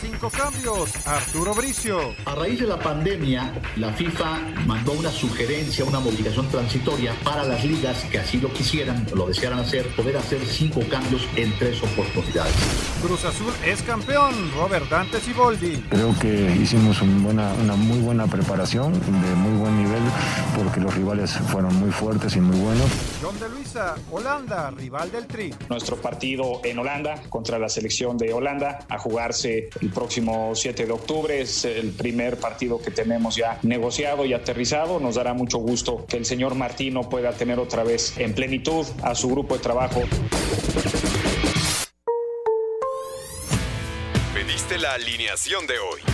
Cinco cambios. Arturo Bricio. A raíz de la pandemia, la FIFA mandó una sugerencia, una modificación transitoria para las ligas que así lo quisieran, lo desearan hacer, poder hacer cinco cambios en tres oportunidades. Cruz Azul es campeón. Robert Dante Siboldi. Creo que hicimos una muy buena preparación, de muy buen nivel, porque los rivales fueron muy fuertes y muy buenos. John de Luisa, Holanda, rival del Tri. Nuestro partido en Holanda contra la selección de Holanda a jugarse el próximo 7 de octubre. Es el primer partido que tenemos ya negociado y aterrizado. Nos dará mucho gusto que el señor Martino pueda tener otra vez en plenitud a su grupo de trabajo. Pediste la alineación de hoy.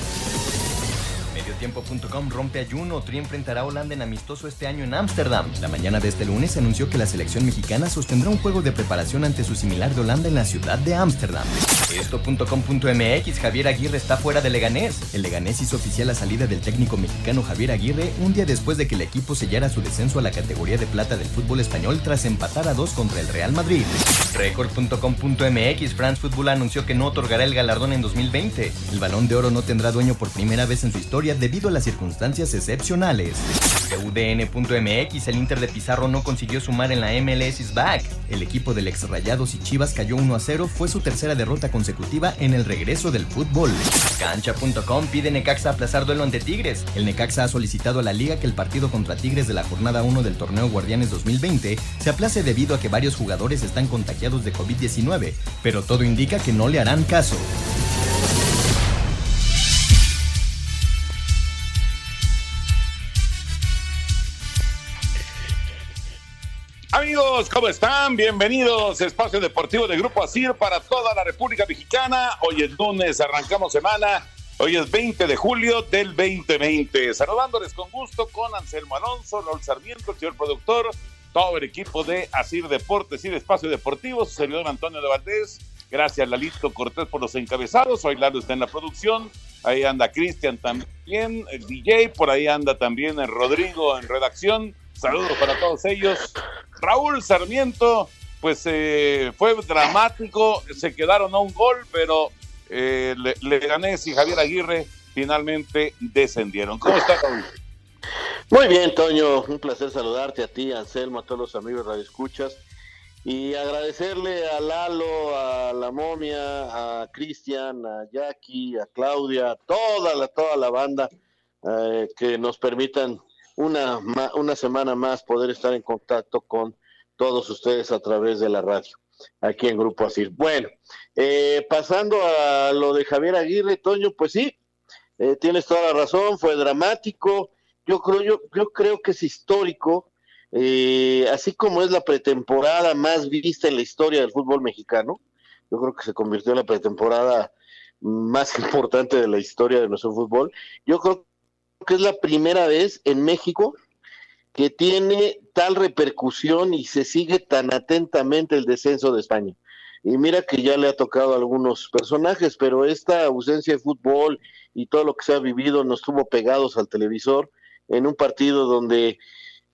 Mediotiempo.com rompe ayuno. Tri enfrentará a Holanda en amistoso este año en Ámsterdam. La mañana de este lunes anunció que la selección mexicana sostendrá un juego de preparación ante su similar de Holanda en la ciudad de Ámsterdam. Esto.com.mx Javier Aguirre está fuera de Leganés. El Leganés hizo oficial la salida del técnico mexicano Javier Aguirre un día después de que el equipo sellara su descenso a la categoría de plata del fútbol español tras empatar a dos contra el Real Madrid. Record.com.mx France Football anunció que no otorgará el galardón en 2020. El balón de oro no tendrá dueño por primera vez en su historia debido a las circunstancias excepcionales. UDN.mx el Inter de Pizarro no consiguió sumar en la MLS is back. El equipo del ex Rayados y Chivas cayó 1 a 0, fue su tercera derrota consecutiva en el regreso del fútbol. Cancha.com pide Necaxa aplazar duelo ante Tigres. El Necaxa ha solicitado a la liga que el partido contra Tigres de la jornada 1 del torneo Guardianes 2020 se aplace debido a que varios jugadores están contagiados de COVID-19, pero todo indica que no le harán caso. Amigos, ¿cómo están? Bienvenidos a Espacio Deportivo de Grupo ASIR para toda la República Mexicana. Hoy es lunes, arrancamos semana. Hoy es 20 de julio del 2020. Saludándoles con gusto con Anselmo Alonso, Raúl Sarmiento, el señor productor, todo el equipo de ASIR Deportes y de Espacio Deportivo, su servidor Antonio de Valdés. Gracias, Lalito Cortés, por los encabezados. Hoy Lalo está en la producción. Ahí anda Cristian también, el DJ. Por ahí anda también el Rodrigo en redacción. Saludos para todos ellos. Raúl Sarmiento, pues eh, fue dramático, se quedaron a un gol, pero eh, Leganés y Javier Aguirre finalmente descendieron. ¿Cómo está Raúl? Muy bien, Toño, un placer saludarte a ti, Anselmo, a todos los amigos Radio Escuchas y agradecerle a Lalo, a la momia, a Cristian, a Jackie, a Claudia, a toda la, toda la banda eh, que nos permitan una, una semana más poder estar en contacto con todos ustedes a través de la radio, aquí en Grupo Asir. Bueno, eh, pasando a lo de Javier Aguirre, Toño, pues sí, eh, tienes toda la razón, fue dramático, yo creo, yo, yo creo que es histórico, eh, así como es la pretemporada más vista en la historia del fútbol mexicano, yo creo que se convirtió en la pretemporada más importante de la historia de nuestro fútbol, yo creo que es la primera vez en México que tiene tal repercusión y se sigue tan atentamente el descenso de España. Y mira que ya le ha tocado a algunos personajes, pero esta ausencia de fútbol y todo lo que se ha vivido nos tuvo pegados al televisor en un partido donde,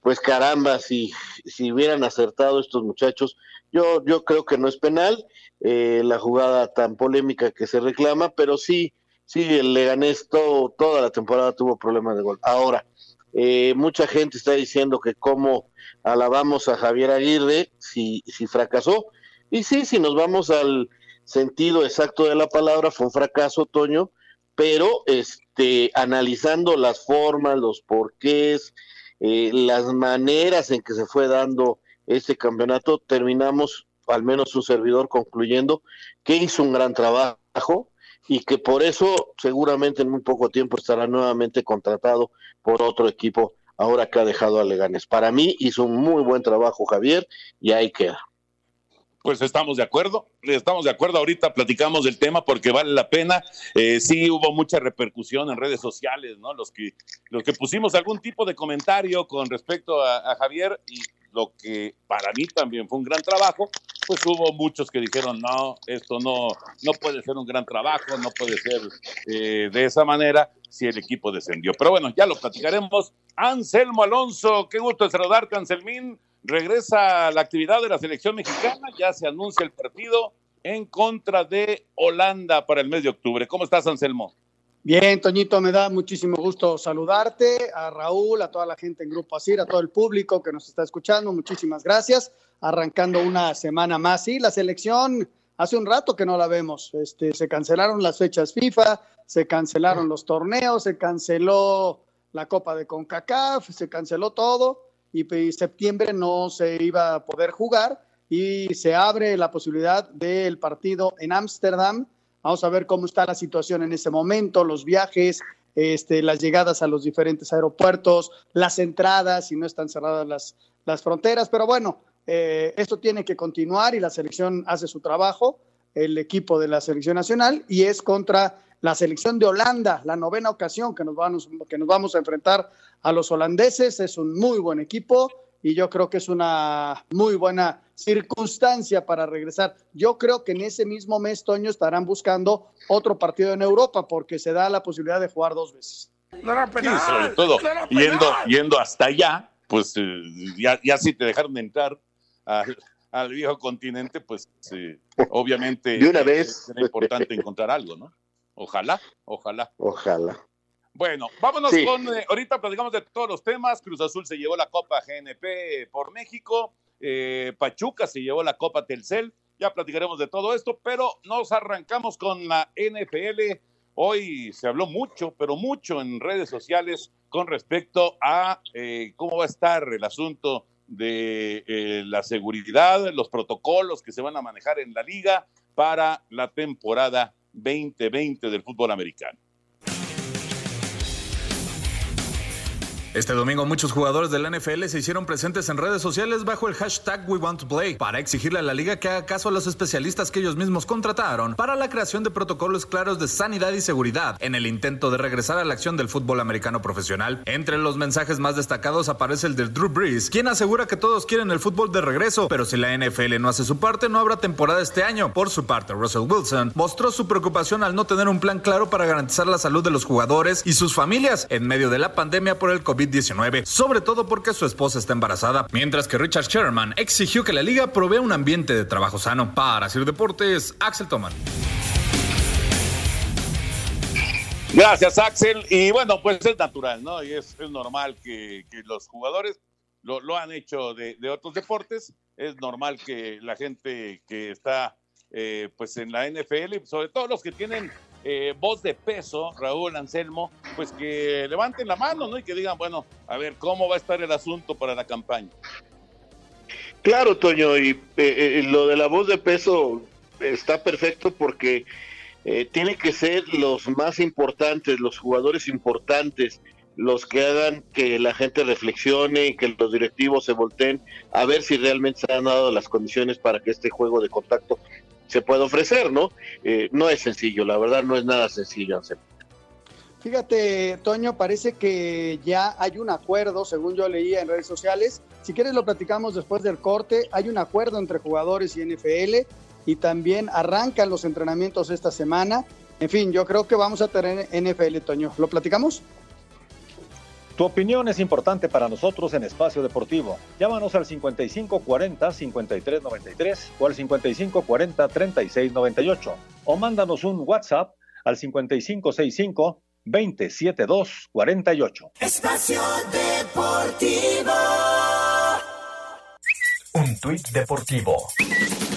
pues caramba, si, si hubieran acertado estos muchachos, yo, yo creo que no es penal eh, la jugada tan polémica que se reclama, pero sí Sí, el Leganés todo, toda la temporada tuvo problemas de gol. Ahora, eh, mucha gente está diciendo que cómo alabamos a Javier Aguirre si, si fracasó. Y sí, si nos vamos al sentido exacto de la palabra, fue un fracaso, Toño, pero este, analizando las formas, los porqués, eh, las maneras en que se fue dando este campeonato, terminamos, al menos su servidor, concluyendo que hizo un gran trabajo, y que por eso seguramente en muy poco tiempo estará nuevamente contratado por otro equipo ahora que ha dejado a Leganes. Para mí hizo un muy buen trabajo Javier y ahí queda. Pues estamos de acuerdo, estamos de acuerdo. Ahorita platicamos del tema porque vale la pena. Eh, sí hubo mucha repercusión en redes sociales, ¿no? Los que, los que pusimos algún tipo de comentario con respecto a, Javier y lo que para mí también fue un gran trabajo, pues hubo muchos que dijeron, no, esto no, no puede ser un gran trabajo, no puede ser eh, de esa manera si el equipo descendió. Pero bueno, ya lo platicaremos. Anselmo Alonso, qué gusto saludarte, Anselmín regresa la actividad de la selección mexicana, ya se anuncia el partido en contra de Holanda para el mes de octubre. ¿Cómo estás, Anselmo? Bien, Toñito, me da muchísimo gusto saludarte, a Raúl, a toda la gente en Grupo Asir, a todo el público que nos está escuchando, muchísimas gracias. Arrancando una semana más, sí, la selección hace un rato que no la vemos. Este, se cancelaron las fechas FIFA, se cancelaron los torneos, se canceló la Copa de CONCACAF, se canceló todo y septiembre no se iba a poder jugar y se abre la posibilidad del partido en Ámsterdam. Vamos a ver cómo está la situación en ese momento, los viajes, este, las llegadas a los diferentes aeropuertos, las entradas, si no están cerradas las, las fronteras. Pero bueno, eh, esto tiene que continuar y la selección hace su trabajo, el equipo de la selección nacional, y es contra la selección de Holanda, la novena ocasión que nos vamos, que nos vamos a enfrentar a los holandeses. Es un muy buen equipo y yo creo que es una muy buena circunstancia para regresar. Yo creo que en ese mismo mes, Toño, estarán buscando otro partido en Europa porque se da la posibilidad de jugar dos veces. No era penal, sobre todo yendo, yendo hasta allá, pues eh, ya, ya si te dejaron entrar al, viejo continente, pues eh, obviamente de una vez era importante encontrar algo, ¿no? Ojalá, ojalá. Ojalá. Bueno, vámonos con, eh, ahorita platicamos de todos los temas. Cruz Azul se llevó la Copa GNP por México, eh, Pachuca se llevó la Copa Telcel, ya platicaremos de todo esto, pero nos arrancamos con la NFL. Hoy se habló mucho, pero mucho en redes sociales con respecto a eh, cómo va a estar el asunto de la seguridad, los protocolos que se van a manejar en la liga para la temporada 2020 del fútbol americano. Este domingo muchos jugadores del NFL se hicieron presentes en redes sociales bajo el hashtag We Want Play para exigirle a la liga que haga caso a los especialistas que ellos mismos contrataron para la creación de protocolos claros de sanidad y seguridad en el intento de regresar a la acción del fútbol americano profesional. Entre los mensajes más destacados aparece el de Drew Brees, quien asegura que todos quieren el fútbol de regreso, pero si la NFL no hace su parte no habrá temporada este año. Por su parte, Russell Wilson mostró su preocupación al no tener un plan claro para garantizar la salud de los jugadores y sus familias en medio de la pandemia por el COVID 19 sobre todo porque su esposa está embarazada, mientras que Richard Sherman exigió que la liga provea un ambiente de trabajo sano. Para Sir Deportes, Axel Toman. Gracias, Axel. Y bueno, pues es natural, ¿no? Y es, normal que, los jugadores lo, han hecho de, otros deportes. Es normal que la gente que está eh, pues en la NFL, sobre todo los que tienen eh, voz de peso, Raúl Anselmo, pues que levanten la mano, ¿no? Y que digan, bueno, a ver, ¿cómo va a estar el asunto para la campaña? Claro, Toño, y eh, eh, lo de la voz de peso está perfecto porque tiene que ser los más importantes, los jugadores importantes, los que hagan que la gente reflexione y que los directivos se volteen a ver si realmente se han dado las condiciones para que este juego de contacto se puede ofrecer, ¿no? Eh, no es sencillo, la verdad no es nada sencillo hacer. Fíjate, Toño, parece que ya hay un acuerdo, según yo leía en redes sociales. Si quieres lo platicamos después del corte. Hay un acuerdo entre jugadores y NFL y también arrancan los entrenamientos esta semana. En fin, yo creo que vamos a tener NFL, Toño. ¿Lo platicamos? Tu opinión es importante para nosotros en Espacio Deportivo. Llámanos al 5540-5393 o al 5540-3698 o mándanos un WhatsApp al 5565-27248. Espacio Deportivo. Un tuit deportivo.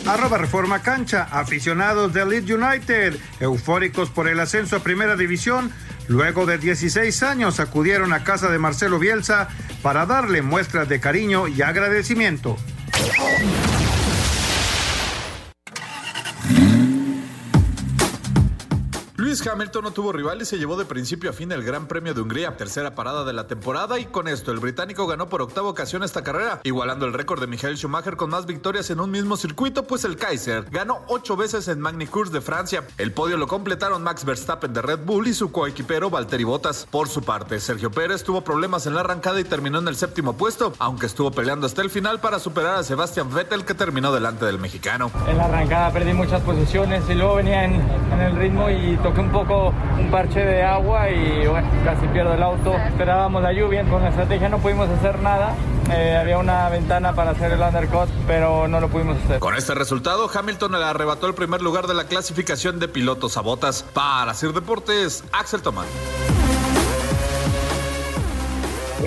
Arroba Reforma Cancha, aficionados de Leeds United, eufóricos por el ascenso a Primera División, Luego de 16 años acudieron a casa de Marcelo Bielsa para darle muestras de cariño y agradecimiento. Luis Hamilton no tuvo rival y se llevó de principio a fin el Gran Premio de Hungría, tercera parada de la temporada y con esto el británico ganó por octava ocasión esta carrera, igualando el récord de Michael Schumacher con más victorias en un mismo circuito, pues el Kaiser ganó ocho veces en Magny-Cours de Francia. El podio lo completaron Max Verstappen de Red Bull y su coequipero Valtteri Bottas. Por su parte, Sergio Pérez tuvo problemas en la arrancada y terminó en el séptimo puesto, aunque estuvo peleando hasta el final para superar a Sebastian Vettel que terminó delante del mexicano. En la arrancada perdí muchas posiciones y luego venía en, el ritmo y toqué un poco un parche de agua y bueno, casi pierdo el auto. Esperábamos la lluvia, con la estrategia no pudimos hacer nada. Eh, había una ventana para hacer el undercut, pero no lo pudimos hacer. Con este resultado, Hamilton le arrebató el primer lugar de la clasificación de pilotos a botas. Para Sir Deportes, Axel Tomás.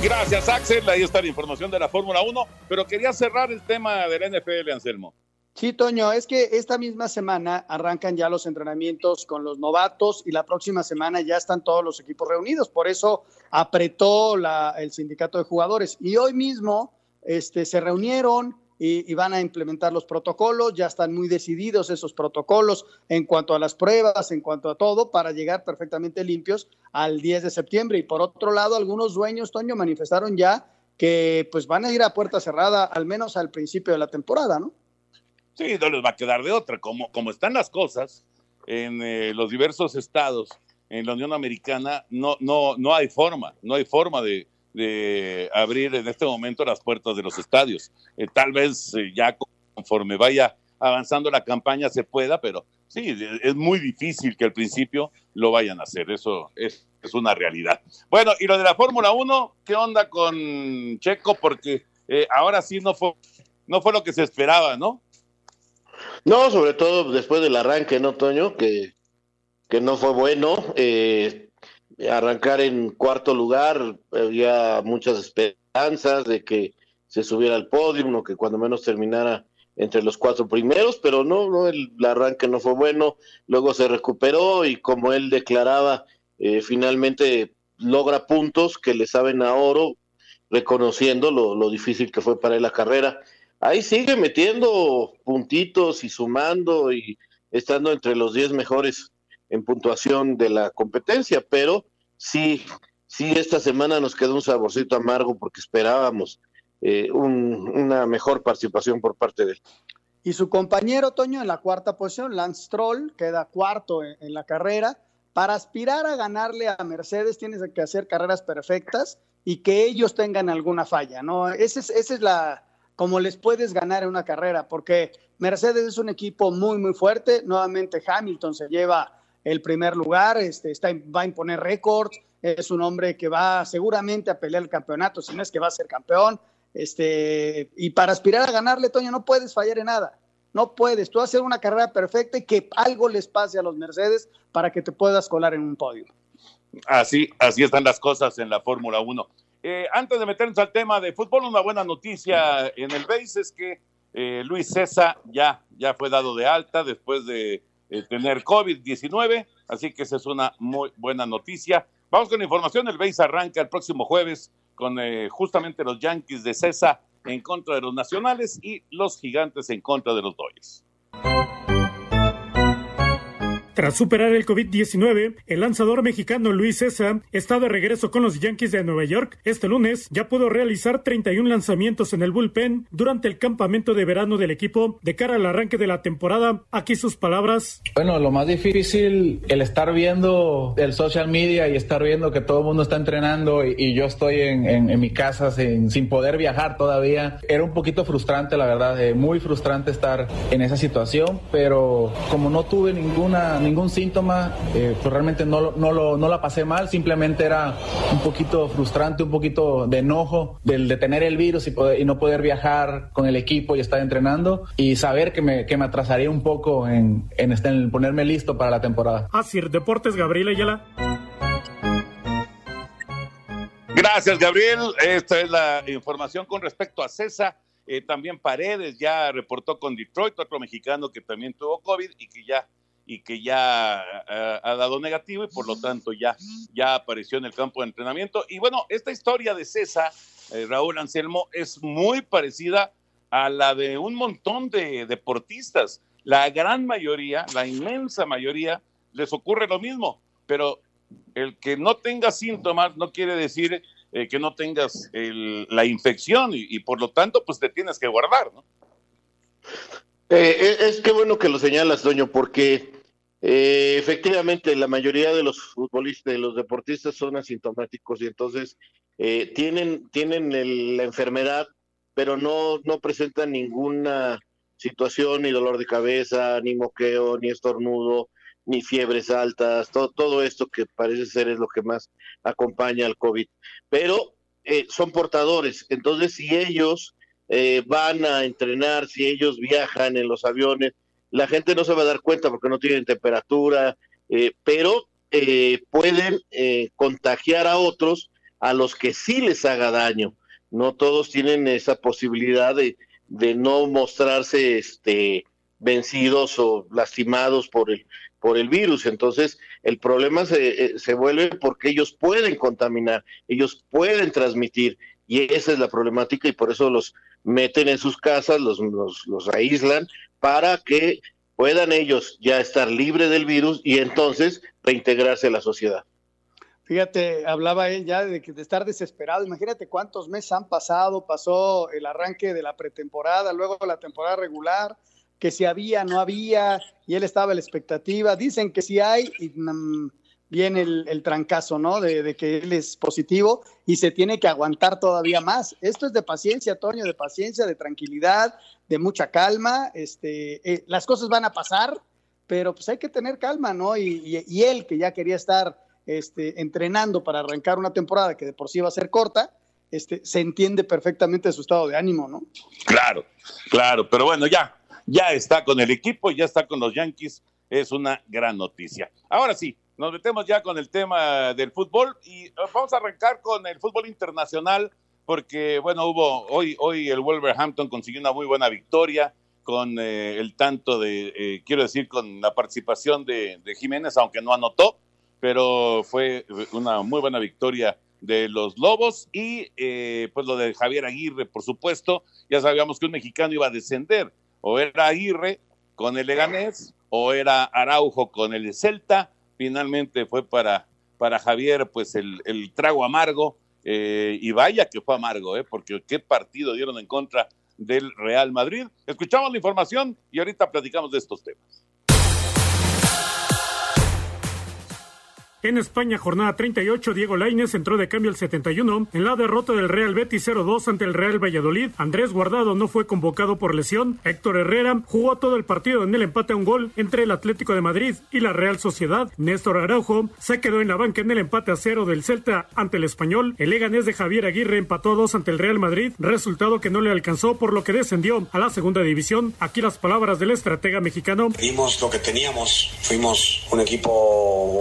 Gracias, Axel. Ahí está la información de la Fórmula 1. Pero quería cerrar el tema del NFL, Anselmo. Sí, Toño, es que esta misma semana arrancan ya los entrenamientos con los novatos y la próxima semana ya están todos los equipos reunidos. Por eso apretó la, el sindicato de jugadores. Y hoy mismo este, se reunieron y, y, van a implementar los protocolos. Ya están muy decididos esos protocolos en cuanto a las pruebas, en cuanto a todo, para llegar perfectamente limpios al 10 de septiembre. Y por otro lado, algunos dueños, Toño, manifestaron ya que pues van a ir a puerta cerrada, al menos al principio de la temporada, ¿no? Sí, no les va a quedar de otra. Como, como están las cosas en eh, los diversos estados en la Unión Americana, no, no, no hay forma, no hay forma de, de abrir en este momento las puertas de los estadios. Eh, tal vez eh, ya conforme vaya avanzando la campaña se pueda, pero sí, es muy difícil que al principio lo vayan a hacer. Eso es, es una realidad. Bueno, y lo de la Fórmula 1, ¿qué onda con Checo? Porque eh, ahora sí no fue, no fue lo que se esperaba, ¿no? No, sobre todo después del arranque, ¿no, Toño? Que, que no fue bueno. Eh, arrancar en cuarto lugar, había muchas esperanzas de que se subiera al podio, o que cuando menos terminara entre los cuatro primeros, pero no, no el, arranque no fue bueno, luego se recuperó y como él declaraba, eh, finalmente logra puntos que le saben a oro, reconociendo lo, lo difícil que fue para él la carrera ahí sigue metiendo puntitos y sumando y estando entre los 10 mejores en puntuación de la competencia, pero sí, sí, esta semana nos quedó un saborcito amargo porque esperábamos eh, un, una mejor participación por parte de él. Y su compañero Toño en la cuarta posición, Lance Stroll, queda cuarto en, en la carrera. Para aspirar a ganarle a Mercedes tienes que hacer carreras perfectas y que ellos tengan alguna falla, ¿no? Esa es, esa es la, como les puedes ganar en una carrera, porque Mercedes es un equipo muy, muy fuerte. Nuevamente Hamilton se lleva el primer lugar, este, está, va a imponer récords, es un hombre que va seguramente a pelear el campeonato, si no es que va a ser campeón. Este, y para aspirar a ganarle, Toño, no puedes fallar en nada. No puedes. Tú hacer una carrera perfecta y que algo les pase a los Mercedes para que te puedas colar en un podio. Así, así están las cosas en la Fórmula 1. Eh, antes de meternos al tema de fútbol, una buena noticia en el BASE es que eh, Luis César ya, ya fue dado de alta después de eh, tener COVID-19, así que esa es una muy buena noticia. Vamos con la información, el BASE arranca el próximo jueves con justamente los Yankees de César en contra de los Nacionales y los Gigantes en contra de los Dodgers. Tras superar el COVID-19, el lanzador mexicano Luis César está de regreso con los Yankees de Nueva York. Este lunes ya pudo realizar 31 lanzamientos en el bullpen durante el campamento de verano del equipo de cara al arranque de la temporada. Aquí sus palabras. Bueno, lo más difícil, el estar viendo el social media y estar viendo que todo el mundo está entrenando y, y yo estoy en, en, en mi casa sin, sin, poder viajar todavía. Era un poquito frustrante, la verdad, eh, muy frustrante estar en esa situación, pero como no tuve ninguna ningún síntoma, eh, pues realmente no, no, lo, no la pasé mal, simplemente era un poquito frustrante, un poquito de enojo del de tener el virus y, poder, y no poder viajar con el equipo y estar entrenando y saber que me, que me atrasaría un poco en, en, en ponerme listo para la temporada. Así, Deportes Gabriel Ayala. Gracias, Gabriel. Esta es la información con respecto a César. Eh, también Paredes ya reportó con Detroit, otro mexicano que también tuvo COVID y que ya y que ya uh, ha dado negativo y por lo tanto ya, ya apareció en el campo de entrenamiento. Y bueno, esta historia de César, eh, Raúl Anselmo, es muy parecida a la de un montón de deportistas. La gran mayoría, la inmensa mayoría, les ocurre lo mismo, pero el que no tenga síntomas no quiere decir eh, que no tengas la infección y, por lo tanto, pues te tienes que guardar, ¿no? Eh, es que bueno que lo señalas, Doño, porque eh, efectivamente la mayoría de los futbolistas, de los deportistas son asintomáticos y entonces tienen, tienen la enfermedad, pero no, no presentan ninguna situación, ni dolor de cabeza, ni moqueo, ni estornudo, ni fiebres altas, todo, todo esto que parece ser es lo que más acompaña al COVID. Pero eh, son portadores, entonces si ellos eh, van a entrenar, si ellos viajan en los aviones, la gente no se va a dar cuenta porque no tienen temperatura, eh, pero pueden contagiar a otros a los que sí les haga daño. No todos tienen esa posibilidad de, de no mostrarse este, vencidos o lastimados por el, por el virus. Entonces, el problema se, eh, se, vuelve porque ellos pueden contaminar, ellos pueden transmitir, y esa es la problemática, y por eso los meten en sus casas, los, los, los aíslan, para que puedan ellos ya estar libres del virus y entonces reintegrarse a la sociedad. Fíjate, hablaba él ya de, de estar desesperado. Imagínate cuántos meses han pasado. Pasó el arranque de la pretemporada, luego la temporada regular, que si había, no había, y él estaba en la expectativa. Dicen que si hay, y, mm, viene el, trancazo, ¿no? De, que él es positivo y se tiene que aguantar todavía más. Esto es de paciencia, Toño, de paciencia, de tranquilidad, de mucha calma. Este, eh, las cosas van a pasar, pero pues hay que tener calma, ¿no? Y, y, él, que ya quería estar este, entrenando para arrancar una temporada que de por sí va a ser corta, este, se entiende perfectamente su estado de ánimo, ¿no? Claro, claro, pero bueno, ya, ya está con el equipo, ya está con los Yankees, es una gran noticia. Ahora sí, nos metemos ya con el tema del fútbol y eh, vamos a arrancar con el fútbol internacional porque, bueno, hubo hoy, hoy el Wolverhampton consiguió una muy buena victoria con eh, el tanto de, eh, quiero decir, con la participación de, Jiménez, aunque no anotó, pero fue una muy buena victoria de los Lobos y pues lo de Javier Aguirre, por supuesto, ya sabíamos que un mexicano iba a descender o era Aguirre con el Leganés o era Araujo con el Celta. Finalmente fue para, para Javier pues el, trago amargo eh, y vaya que fue amargo, eh, porque qué partido dieron en contra del Real Madrid. Escuchamos la información y ahorita platicamos de estos temas. En España, jornada 38, Diego Lainez entró de cambio al 71. En la derrota del Real Betis 0-2 ante el Real Valladolid, Andrés Guardado no fue convocado por lesión. Héctor Herrera jugó todo el partido en el empate a un gol entre el Atlético de Madrid y la Real Sociedad. Néstor Araujo se quedó en la banca en el empate a cero del Celta ante el Español. El Leganés de Javier Aguirre empató a dos ante el Real Madrid, resultado que no le alcanzó por lo que descendió a la segunda división. Aquí las palabras del estratega mexicano. Vimos lo que teníamos, fuimos un equipo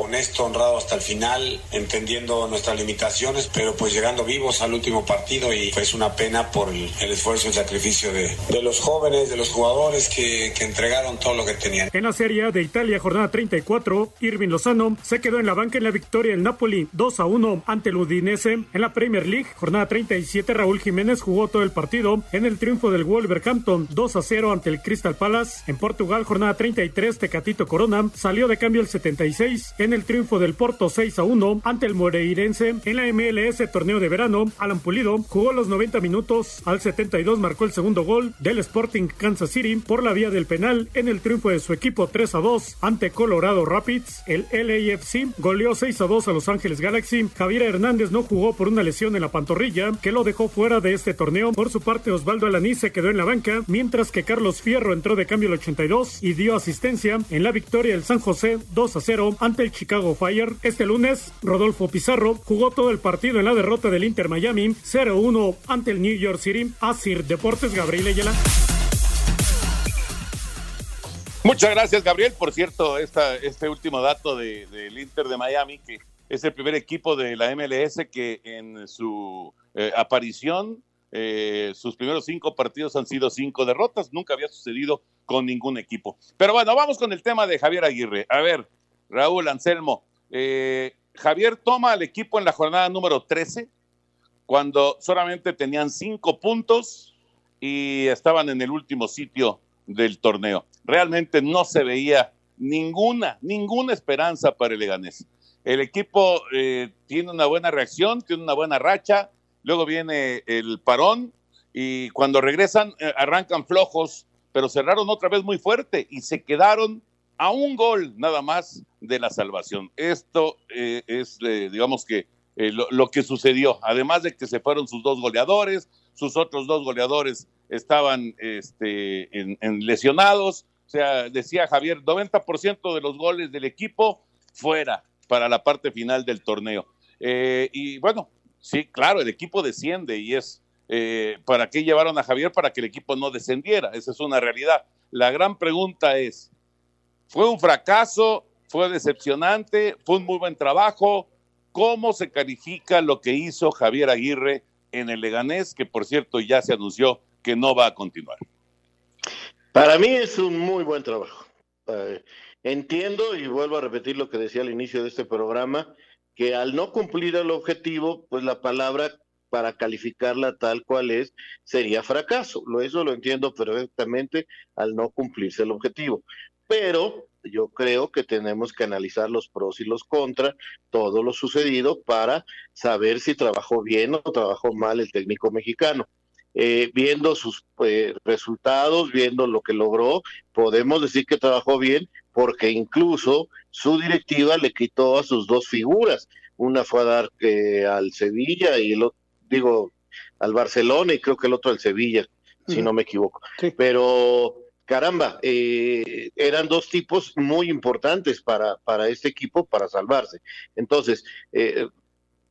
honesto, honrado hasta el final, entendiendo nuestras limitaciones, pero pues llegando vivos al último partido y pues una pena por el, esfuerzo y el sacrificio de, de, los jóvenes, de los jugadores que, que, entregaron todo lo que tenían. En la Serie de Italia, jornada 34, Irving Lozano se quedó en la banca en la victoria del Napoli 2 a 1 ante el Udinese. En la Premier League, jornada 37, Raúl Jiménez jugó todo el partido en el triunfo del Wolverhampton 2 a 0 ante el Crystal Palace. En Portugal, jornada 33, Tecatito Corona salió de cambio el 76 en el triunfo del Porto 6 a 1 ante el Moreirense. En la MLS torneo de verano, Alan Pulido jugó los 90 minutos. Al 72 marcó el segundo gol del Sporting Kansas City por la vía del penal en el triunfo de su equipo 3 a 2 ante Colorado Rapids. El LAFC goleó 6 a 2 a Los Ángeles Galaxy. Javier Hernández no jugó por una lesión en la pantorrilla que lo dejó fuera de este torneo. Por su parte, Osvaldo Alaní se quedó en la banca, mientras que Carlos Fierro entró de cambio el 82 y dio asistencia en la victoria del San José 2 a 0 ante el Chicago Fire. Este lunes, Rodolfo Pizarro jugó todo el partido en la derrota del Inter Miami 0-1 ante el New York City. Asir Deportes, Gabriel Ayala. Muchas gracias, Gabriel. Por cierto, esta, este último dato del Inter de Miami, que es el primer equipo de la MLS que en su eh, aparición, eh, sus primeros cinco partidos han sido cinco derrotas. Nunca había sucedido con ningún equipo. Pero bueno, vamos con el tema de Javier Aguirre. A ver, Raúl Anselmo, eh, Javier toma al equipo en la jornada número 13, cuando solamente tenían cinco puntos y estaban en el último sitio del torneo. Realmente no se veía ninguna, ninguna esperanza para el Leganés. El equipo eh, tiene una buena reacción, tiene una buena racha, luego viene el parón y cuando regresan eh, arrancan flojos, pero cerraron otra vez muy fuerte y se quedaron a un gol nada más de la salvación. Esto eh, es, digamos que, lo, que sucedió, además de que se fueron sus dos goleadores, sus otros dos goleadores estaban este, en lesionados, o sea, decía Javier, 90% de los goles del equipo fuera para la parte final del torneo. Eh, y bueno, sí, claro, el equipo desciende y es, eh, ¿para qué llevaron a Javier? Para que el equipo no descendiera, esa es una realidad. La gran pregunta es, ¿fue un fracaso? ¿Fue decepcionante? ¿Fue un muy buen trabajo? ¿Cómo se califica lo que hizo Javier Aguirre en el Leganés, que por cierto ya se anunció que no va a continuar? Para mí es un muy buen trabajo. Eh, Entiendo y vuelvo a repetir lo que decía al inicio de este programa, que al no cumplir el objetivo, pues la palabra para calificarla tal cual es sería fracaso. Eso lo entiendo perfectamente al no cumplirse el objetivo. Pero yo creo que tenemos que analizar los pros y los contras, todo lo sucedido para saber si trabajó bien o trabajó mal el técnico mexicano. Eh, viendo sus eh, resultados, viendo lo que logró, podemos decir que trabajó bien porque incluso su directiva le quitó a sus dos figuras. Una fue a dar eh, al Sevilla y el otro, digo, al Barcelona y creo que el otro al Sevilla, si no me equivoco. Pero caramba, eran dos tipos muy importantes para, para este equipo para salvarse. Entonces,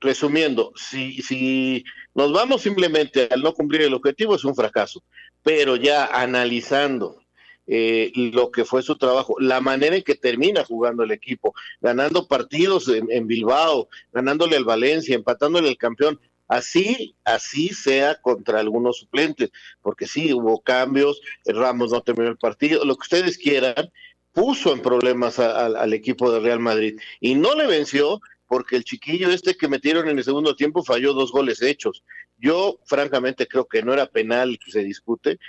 resumiendo, si, si nos vamos simplemente al no cumplir el objetivo, es un fracaso. Pero ya analizando eh, lo que fue su trabajo, la manera en que termina jugando el equipo, ganando partidos en, Bilbao, ganándole al Valencia, empatándole al campeón, así, así sea contra algunos suplentes, porque sí, hubo cambios, Ramos no terminó el partido, lo que ustedes quieran, puso en problemas al equipo de Real Madrid y no le venció porque el chiquillo este que metieron en el segundo tiempo falló dos goles hechos. Yo, francamente, creo que no era penal que se discute,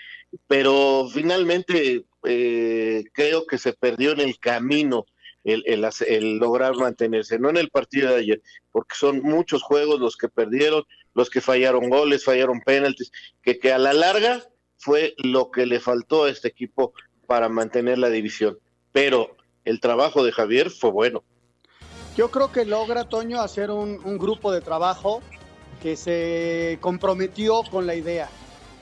pero finalmente eh, creo que se perdió en el camino el, el, lograr mantenerse, no en el partido de ayer, porque son muchos juegos los que perdieron, los que fallaron goles, fallaron penaltis, que, que a la larga fue lo que le faltó a este equipo para mantener la división. Pero el trabajo de Javier fue bueno. Yo creo que logra, Toño, hacer un, grupo de trabajo que se comprometió con la idea.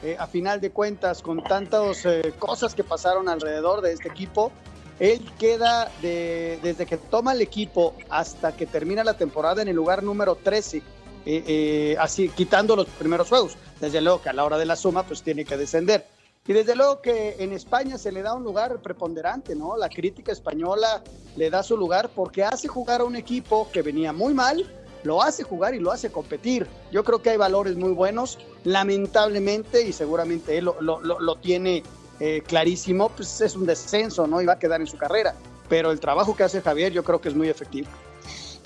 Eh, a final de cuentas, con tantas eh, cosas que pasaron alrededor de este equipo, él queda desde que toma el equipo hasta que termina la temporada en el lugar número 13, eh, así quitando los primeros juegos. Desde luego que a la hora de la suma, pues tiene que descender y desde luego que en España se le da un lugar preponderante, ¿no? La crítica española le da su lugar porque hace jugar a un equipo que venía muy mal, lo hace jugar y lo hace competir. Yo creo que hay valores muy buenos. Lamentablemente, y seguramente él lo, tiene eh, clarísimo, pues es un descenso, ¿no? Y va a quedar en su carrera. Pero el trabajo que hace Javier yo creo que es muy efectivo.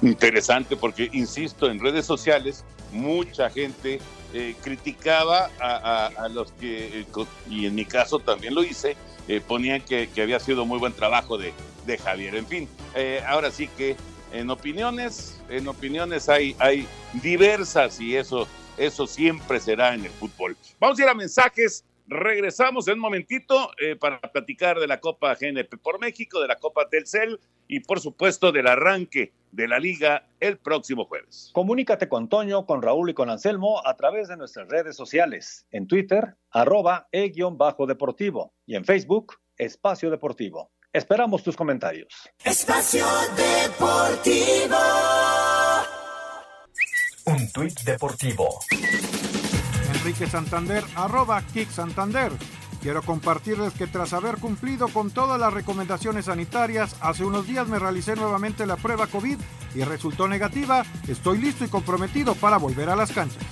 Interesante porque, insisto, en redes sociales mucha gente eh, criticaba a, los que, eh, y en mi caso también lo hice, eh, ponían que, había sido muy buen trabajo de, Javier. En fin, ahora sí que en opiniones, en opiniones hay, hay diversas y eso, eso siempre será en el fútbol. Vamos a ir a mensajes. Regresamos en un momentito para platicar de la Copa GNP por México, de la Copa Telcel y por supuesto del arranque de la liga el próximo jueves. Comunícate con Toño, con Raúl y con Anselmo a través de nuestras redes sociales. En Twitter, arroba e-deportivo y en Facebook, Espacio Deportivo. Esperamos tus comentarios. Espacio Deportivo. Un tuit deportivo. Enrique Santander, arroba Kick Santander. Quiero compartirles que tras haber cumplido con todas las recomendaciones sanitarias, hace unos días me realicé nuevamente la prueba COVID y resultó negativa. Estoy listo y comprometido para volver a las canchas.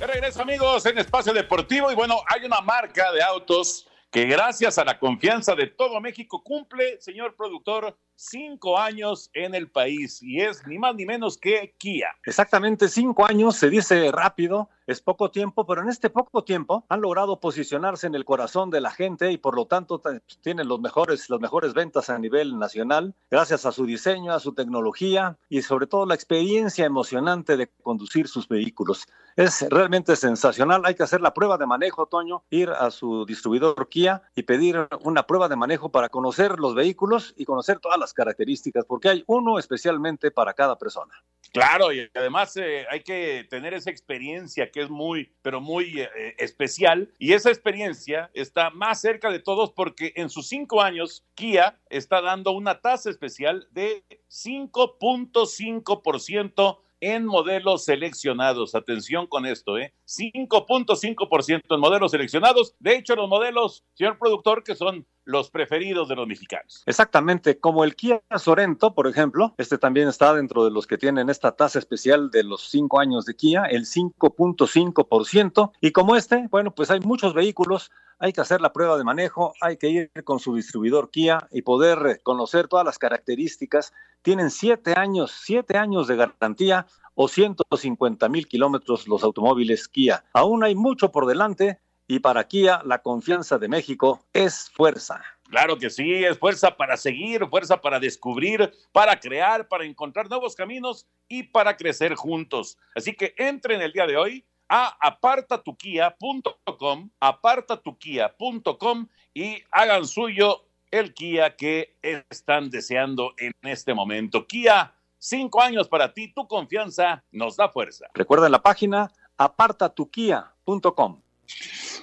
De regreso amigos en Espacio Deportivo y bueno, hay una marca de autos que gracias a la confianza de todo México cumple, señor productor, cinco años en el país y es ni más ni menos que Kia. Exactamente cinco años, se dice rápido, es poco tiempo, pero en este poco tiempo han logrado posicionarse en el corazón de la gente y por lo tanto tienen los mejores, las mejores ventas a nivel nacional, gracias a su diseño, a su tecnología y sobre todo la experiencia emocionante de conducir sus vehículos. Es realmente sensacional. Hay que hacer la prueba de manejo, Toño, ir a su distribuidor Kia y pedir una prueba de manejo para conocer los vehículos y conocer todas las características, porque hay uno especialmente para cada persona. Claro, y además eh, hay que tener esa experiencia que es muy, pero muy eh, especial. Y esa experiencia está más cerca de todos porque en sus cinco años, Kia está dando una tasa especial de 5.5% en modelos seleccionados. Atención con esto, ¿eh? 5.5% en modelos seleccionados. De hecho, los modelos, señor productor, que son los preferidos de los mexicanos. Exactamente, como el Kia Sorento, por ejemplo, este también está dentro de los que tienen esta tasa especial de los cinco años de Kia, el 5.5%. Y como este, bueno, pues hay muchos vehículos hay que hacer la prueba de manejo, hay que ir con su distribuidor Kia y poder conocer todas las características. Tienen siete años, siete años de garantía o 150 mil kilómetros los automóviles Kia. Aún hay mucho por delante y para Kia la confianza de México es fuerza. Claro que sí, es fuerza para seguir, fuerza para descubrir, para crear, para encontrar nuevos caminos y para crecer juntos. Así que entren el día de hoy a apartatukia.com, apartatukia.com y hagan suyo el Kia que están deseando en este momento. Kia, cinco años para ti, tu confianza nos da fuerza. Recuerda la página apartatukia.com.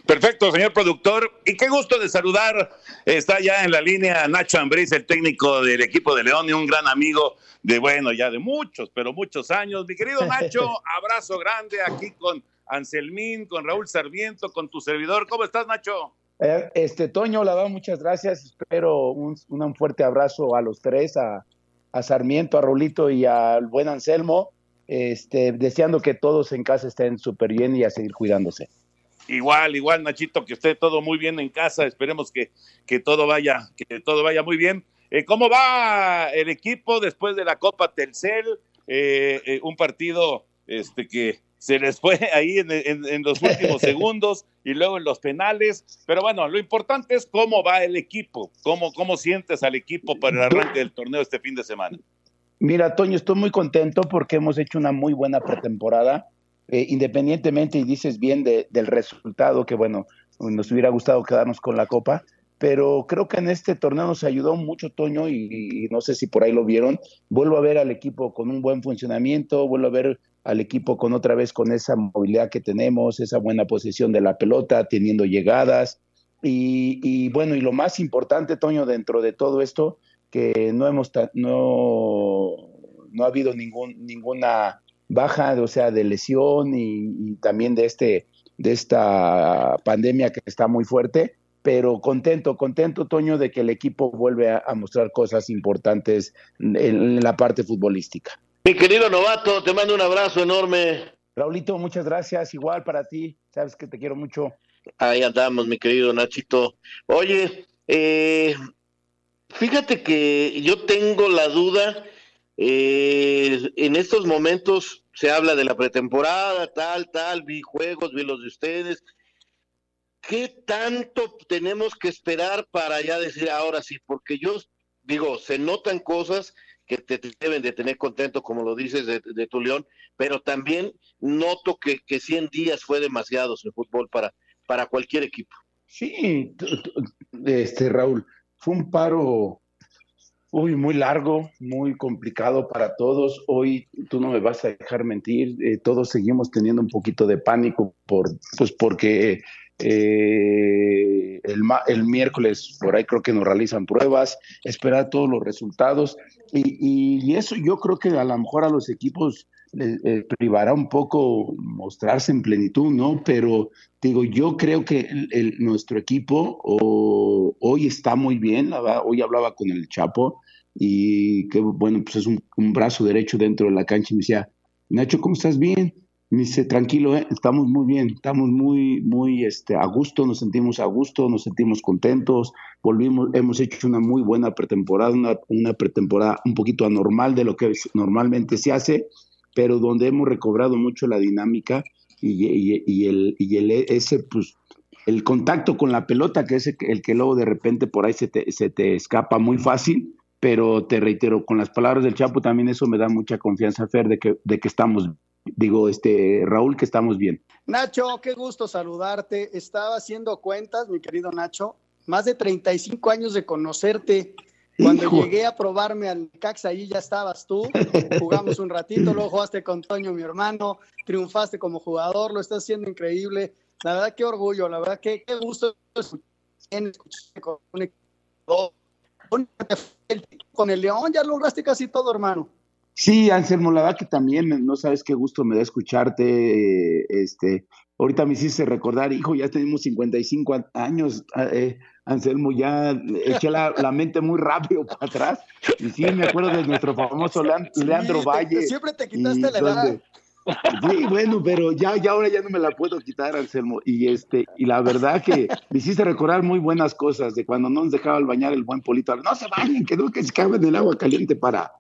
Perfecto, señor productor. Y qué gusto de saludar. Está ya en la línea Nacho Ambriz, el técnico del equipo de León y un gran amigo de, bueno, ya de muchos, pero muchos años. Mi querido Nacho, abrazo grande aquí con Anselmín, con Raúl Sarmiento, con tu servidor. ¿Cómo estás, Nacho? Eh, este, Toño, la verdad, muchas gracias. Espero un, un fuerte abrazo a los tres, a, a Sarmiento, a Raulito y al buen Anselmo. Este, deseando que todos en casa estén súper bien y a seguir cuidándose. Igual, igual, Nachito, que esté todo muy bien en casa. Esperemos que, que todo vaya, que todo vaya muy bien. Eh, ¿Cómo va el equipo después de la Copa Telcel? Eh, eh, un partido este, que se les fue ahí en, los últimos segundos y luego en los penales. Pero bueno, lo importante es cómo va el equipo, cómo, cómo sientes al equipo para el arranque del torneo este fin de semana. Mira, Toño, estoy muy contento porque hemos hecho una muy buena pretemporada. Eh, independientemente, y dices bien del resultado, que bueno, nos hubiera gustado quedarnos con la copa, pero creo que en este torneo nos ayudó mucho Toño y, no sé si por ahí lo vieron. Vuelvo a ver al equipo con un buen funcionamiento, vuelvo a ver al equipo con otra vez con esa movilidad que tenemos, esa buena posición de la pelota, teniendo llegadas. Y, y bueno, y lo más importante, Toño, dentro de todo esto, que no hemos no, no ha habido ningún, ninguna baja, o sea, de lesión y, también de este de esta pandemia que está muy fuerte, pero contento, contento, Toño, de que el equipo vuelve a, mostrar cosas importantes en, la parte futbolística. Mi querido novato, te mando un abrazo enorme. Raulito, muchas gracias, igual para ti, sabes que te quiero mucho. Ahí andamos, mi querido Nachito. Oye, eh, fíjate que yo tengo la duda, eh, en estos momentos se habla de la pretemporada, tal, tal, vi juegos, vi los de ustedes. ¿Qué tanto tenemos que esperar para ya decir ahora sí? Porque yo digo, se notan cosas que te deben de tener contento, como lo dices de, tu León, pero también noto que, que 100 días fue demasiado en fútbol para, para cualquier equipo. Sí, este Raúl, fue un paro Uy, muy largo, muy complicado para todos. Hoy tú no me vas a dejar mentir, eh, todos seguimos teniendo un poquito de pánico por, pues porque eh, el, el, miércoles por ahí creo que nos realizan pruebas, esperar todos los resultados y, y eso yo creo que a lo mejor a los equipos les privará un poco mostrarse en plenitud, ¿no? Pero digo, yo creo que nuestro equipo hoy está muy bien, hoy hablaba con el Chapo y que bueno, pues es un, brazo derecho dentro de la cancha y me decía, Nacho, ¿cómo estás bien? Dice, tranquilo, ¿eh? estamos muy bien, estamos muy, muy este, a gusto, nos sentimos a gusto, nos sentimos contentos, volvimos, hemos hecho una muy buena pretemporada, una, una pretemporada un poquito anormal de lo que normalmente se hace, pero donde hemos recobrado mucho la dinámica y, y, y el, y el, ese, pues, el contacto con la pelota, que es el que luego de repente por ahí se te, se te escapa muy fácil, pero te reitero, con las palabras del Chapo también eso me da mucha confianza, Fer, de que, de que estamos, digo, este, Raúl, que estamos bien. Nacho, qué gusto saludarte. Estaba haciendo cuentas, mi querido Nacho, más de 35 años de conocerte. Cuando Hijo. llegué a probarme al Cax, ahí ya estabas tú. Jugamos un ratito, luego jugaste con Toño, mi hermano, triunfaste como jugador, lo estás haciendo increíble. La verdad, qué orgullo, la verdad, qué, qué gusto escucharte con un equipo. Con el León ya lograste casi todo, hermano. Sí, Anselmo, la verdad que también no sabes qué gusto me da escucharte. eh, Este, ahorita me hiciste recordar, hijo, ya tenemos 55 a- años, eh, Anselmo, ya eché la, la mente muy rápido para atrás. Y sí, me acuerdo de nuestro famoso Lean- Leandro Sí, Valle. Siempre te quitaste la edad. donde- Sí, bueno, pero ya, ya ahora ya no me la puedo quitar, Anselmo. Y este, y la verdad que me hiciste recordar muy buenas cosas de cuando no nos dejaba bañar el buen Polito. No se bañen, que no que se caben el agua caliente para,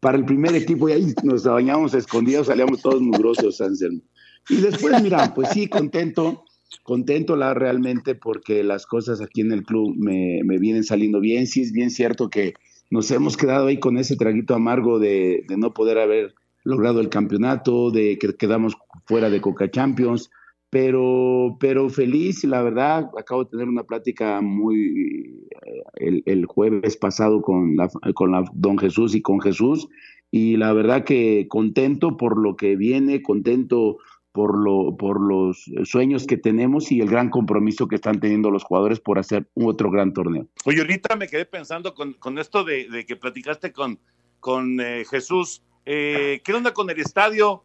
para el primer equipo. Y ahí nos bañábamos escondidos, salíamos todos mugrosos, Anselmo. Y después, mira, pues sí, contento, contento la realmente porque las cosas aquí en el club me, me vienen saliendo bien. Sí, es bien cierto que nos hemos quedado ahí con ese traguito amargo de, de no poder haber logrado el campeonato, de que quedamos fuera de Coca Champions, pero, pero feliz, la verdad, acabo de tener una plática muy el, el jueves pasado con la, con la Don Jesús y con Jesús, y la verdad que contento por lo que viene, contento por, lo, por los sueños que tenemos y el gran compromiso que están teniendo los jugadores por hacer otro gran torneo. Oye, ahorita me quedé pensando con, con esto de, de que platicaste con, con eh, Jesús. Eh, ¿Qué onda con el estadio?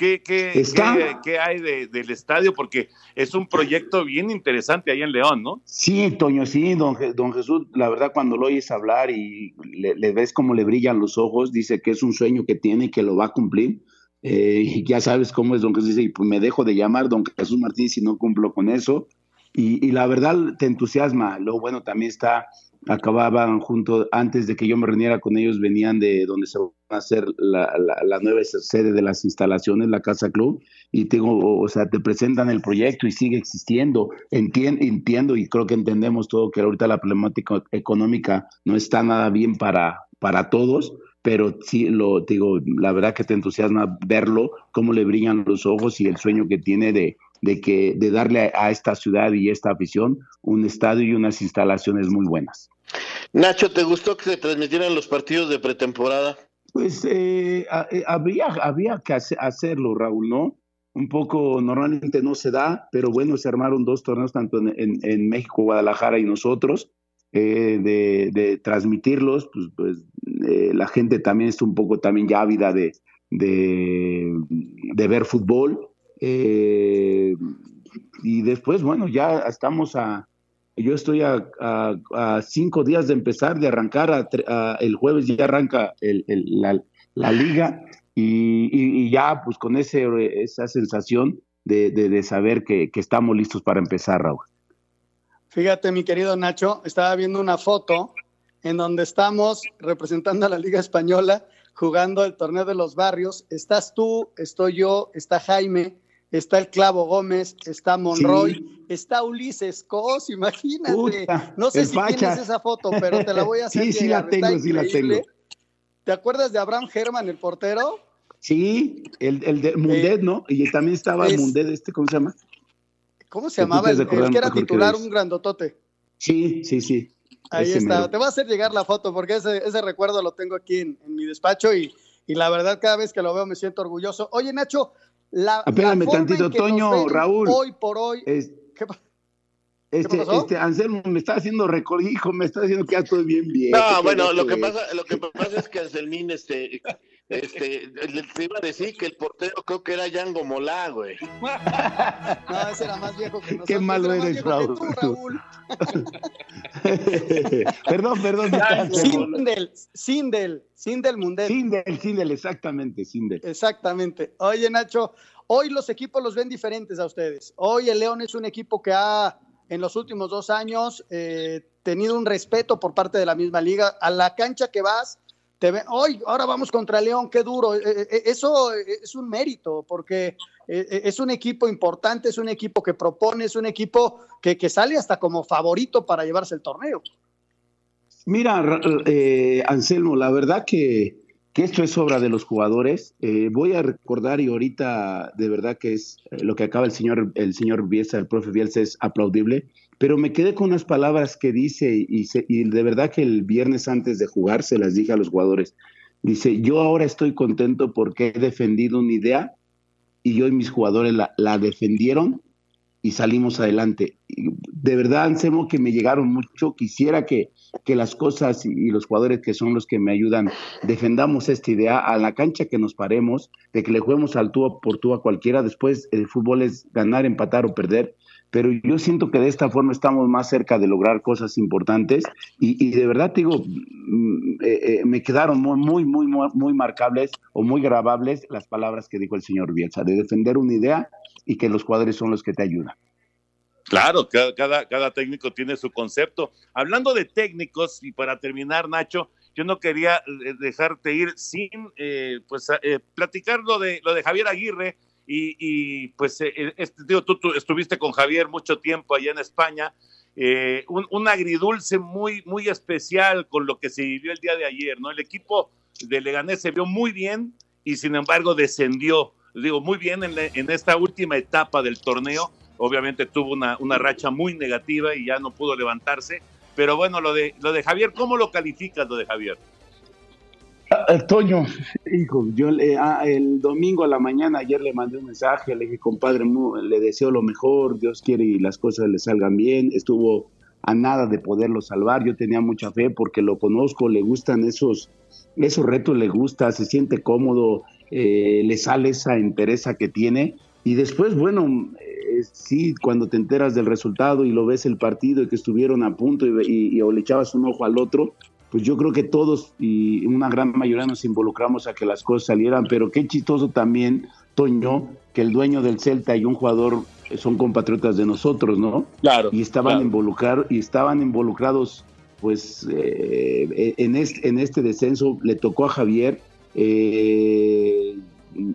¿Qué, qué, qué- qué hay de- del estadio? Porque es un proyecto bien interesante ahí en León, ¿no? Sí, Toño, sí, don, don Jesús, la verdad cuando lo oyes hablar y le, le ves cómo le brillan los ojos, dice que es un sueño que tiene y que lo va a cumplir. Eh, y ya sabes cómo es don Jesús, dice, y pues me dejo de llamar don Jesús Martínez si no cumplo con eso. Y, y la verdad te entusiasma. Luego, bueno, también está, acababan junto, antes de que yo me reuniera con ellos, venían de donde se va a hacer la, la- nueva sede de las instalaciones, la Casa Club, y tengo, o, sea, te presentan el proyecto y sigue existiendo. Entien- entiendo y creo que entendemos todo que ahorita la problemática económica no está nada bien para, para todos, pero sí lo digo, la verdad que te entusiasma verlo, cómo le brillan los ojos y el sueño que tiene de, de que de darle a, a esta ciudad y esta afición un estadio y unas instalaciones muy buenas. Nacho, ¿te gustó que se transmitieran los partidos de pretemporada? Pues eh, a- eh, habría, había que hace- hacerlo, Raúl, ¿no? Un poco, normalmente no se da, pero bueno, se armaron dos torneos, tanto en, en- en México, Guadalajara y nosotros, eh, de, de transmitirlos, pues, pues eh, la gente también está un poco también ya ávida de, de, de ver fútbol. Eh, y después, bueno, ya estamos a, yo estoy a, a- cinco días de empezar, de arrancar, a el jueves ya arranca el- la, liga y, ya pues con ese, esa sensación de, de- de saber que, que estamos listos para empezar, Raúl. Fíjate, mi querido Nacho, estaba viendo una foto en donde estamos representando a la Liga Española jugando el torneo de los barrios. Estás tú, estoy yo, está Jaime, está el Clavo Gómez, está Monroy, está Ulises Cos, imagínate. Puta, no sé si facha. tienes esa foto, pero te la voy a hacer Sí, sí llegar. la tengo, Está sí la tengo. ¿Te acuerdas de Abraham Herman, el portero? Sí, el, el de Mundet, ¿no? Y también estaba el es- Mundet, este, ¿cómo se llama? ¿Cómo se llamaba? El, que era que titular, un grandotote. Sí, sí, sí. Ahí ese está. mero. Te voy a hacer llegar la foto porque ese, ese recuerdo lo tengo aquí en, en mi despacho y, y la verdad cada vez que lo veo me siento orgulloso. Oye, Nacho, la, Espérame la tantito, Toño, Raúl. Hoy por hoy. Es- ¿Qué Este, este Anselmo me está haciendo récord, hijo, me está diciendo que ya estoy bien bien. No, bueno, lo que pasa, lo que pasa es que Anselmín, este, Este, te iba a decir que el portero creo que era Yango Molá, güey. No, ese era más viejo que nosotros. Qué malo eres, tú, Raúl. perdón, perdón. Sindel, Sindel, Sindel Mundel. Sindel, Sindel, exactamente, Sindel. Exactamente. Oye, Nacho, hoy los equipos los ven diferentes a ustedes. Hoy el León es un equipo que ha, en los últimos dos años, eh, tenido un respeto por parte de la misma liga. A la cancha que vas, te hoy, ahora vamos contra León, qué duro. Eh, eh, eso es un mérito, porque eh, es un equipo importante, es un equipo que propone, es un equipo que, que sale hasta como favorito para llevarse el torneo. Mira, Ra- eh, Anselmo, la verdad que, que esto es obra de los jugadores. Eh, voy a recordar y ahorita de verdad que es eh, lo que acaba el señor, el señor Bielsa, el profe Bielsa es aplaudible, pero me quedé con unas palabras que dice y, de verdad que el viernes antes de jugar se las dije a los jugadores. Dice, yo ahora estoy contento porque he defendido una idea y yo y mis jugadores la, defendieron y salimos adelante. De verdad, Anselmo, que me llegaron mucho. Quisiera que, que las cosas y, y los jugadores que son los que me ayudan defendamos esta idea a la cancha que nos paremos, de que le juguemos al tú por tú a cualquiera. Después el fútbol es ganar, empatar o perder. Pero yo siento que de esta forma estamos más cerca de lograr cosas importantes y, de verdad te digo, mm, eh, eh, me quedaron muy, muy, muy, muy, marcables o muy grabables las palabras que dijo el señor Bielsa, de defender una idea y que los jugadores son los que te ayudan. Claro, cada, cada, técnico tiene su concepto. Hablando de técnicos, y para terminar, Nacho, yo no quería eh, dejarte ir sin pues platicar lo de, lo de Javier Aguirre. Y, y, pues eh, este, digo, tú, tú estuviste con Javier mucho tiempo allá en España. eh, un, un agridulce muy, muy especial con lo que se vivió el día de ayer, ¿no? El equipo de Leganés se vio muy bien y sin embargo descendió, digo, muy bien en, en esta última etapa del torneo. Obviamente tuvo una, una racha muy negativa y ya no pudo levantarse. Pero bueno, lo de, lo de Javier, ¿cómo lo calificas lo de Javier? Ah, Toño, hijo, yo ah, el domingo a la mañana ayer le mandé un mensaje, le dije, compadre, le deseo lo mejor, Dios quiere y las cosas le salgan bien. Estuvo a nada de poderlo salvar, yo tenía mucha fe porque lo conozco, le gustan esos, esos retos, le gusta, se siente cómodo, eh, le sale esa entereza que tiene. Y después, bueno, eh, sí, cuando te enteras del resultado y lo ves el partido y que estuvieron a punto y, y- y o le echabas un ojo al otro, pues yo creo que todos y una gran mayoría nos involucramos a que las cosas salieran, pero qué chistoso también, Toño, que el dueño del Celta y un jugador son compatriotas de nosotros, ¿no? Claro. Y estaban claro. involucrar y estaban involucrados, pues, eh, en este en este descenso le tocó a Javier. eh,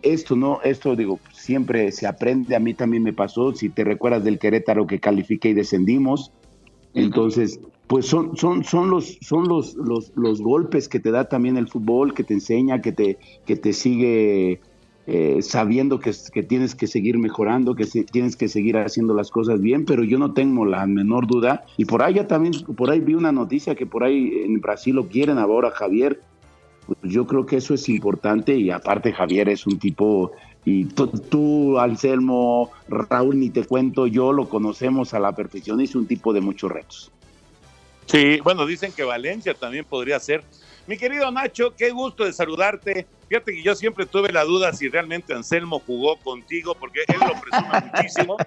esto no, esto digo, siempre se aprende. A mí también me pasó. Si te recuerdas del Querétaro que califiqué y descendimos, entonces, pues son, son, son los, son los, los, los golpes que te da también el fútbol, que te enseña, que te, que te sigue eh, sabiendo que, que tienes que seguir mejorando, que tienes que seguir haciendo las cosas bien, pero yo no tengo la menor duda. Y por ahí ya también, por ahí vi una noticia que por ahí en Brasil lo quieren ahora Javier. Pues yo creo que eso es importante y aparte Javier es un tipo y tú, Anselmo, Raúl, ni te cuento, yo lo conocemos a la perfección, es un tipo de muchos retos. Sí, bueno, dicen que Valencia también podría ser. Mi querido Nacho, qué gusto de saludarte. Fíjate que yo siempre tuve la duda si realmente Anselmo jugó contigo, porque él lo presume muchísimo.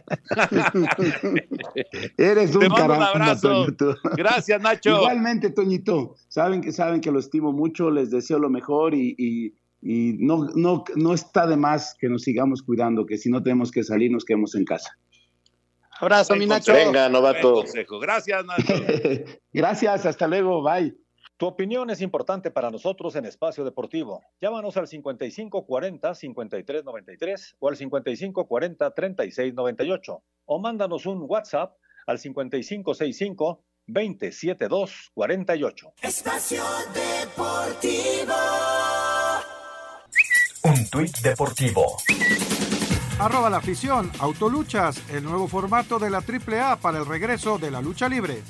Eres un Te mando un abrazo. Toño, tú. Gracias, Nacho. Igualmente, Toñito. Saben que saben que lo estimo mucho, les deseo lo mejor y, y- y no, no, no está de más que nos sigamos cuidando, que si no tenemos que salir, nos quedemos en casa. Abrazo, mi Nacho. Venga, novato. Buen. Gracias, Nacho. Gracias, hasta luego, bye. Tu opinión es importante para nosotros en Espacio Deportivo. Llámanos al 5540-5393 o al 5540-3698 o mándanos un WhatsApp al 5565-27248. Espacio Deportivo. Un tuit deportivo. Arroba la afición, Autoluchas, el nuevo formato de la AAA para el regreso de la lucha libre.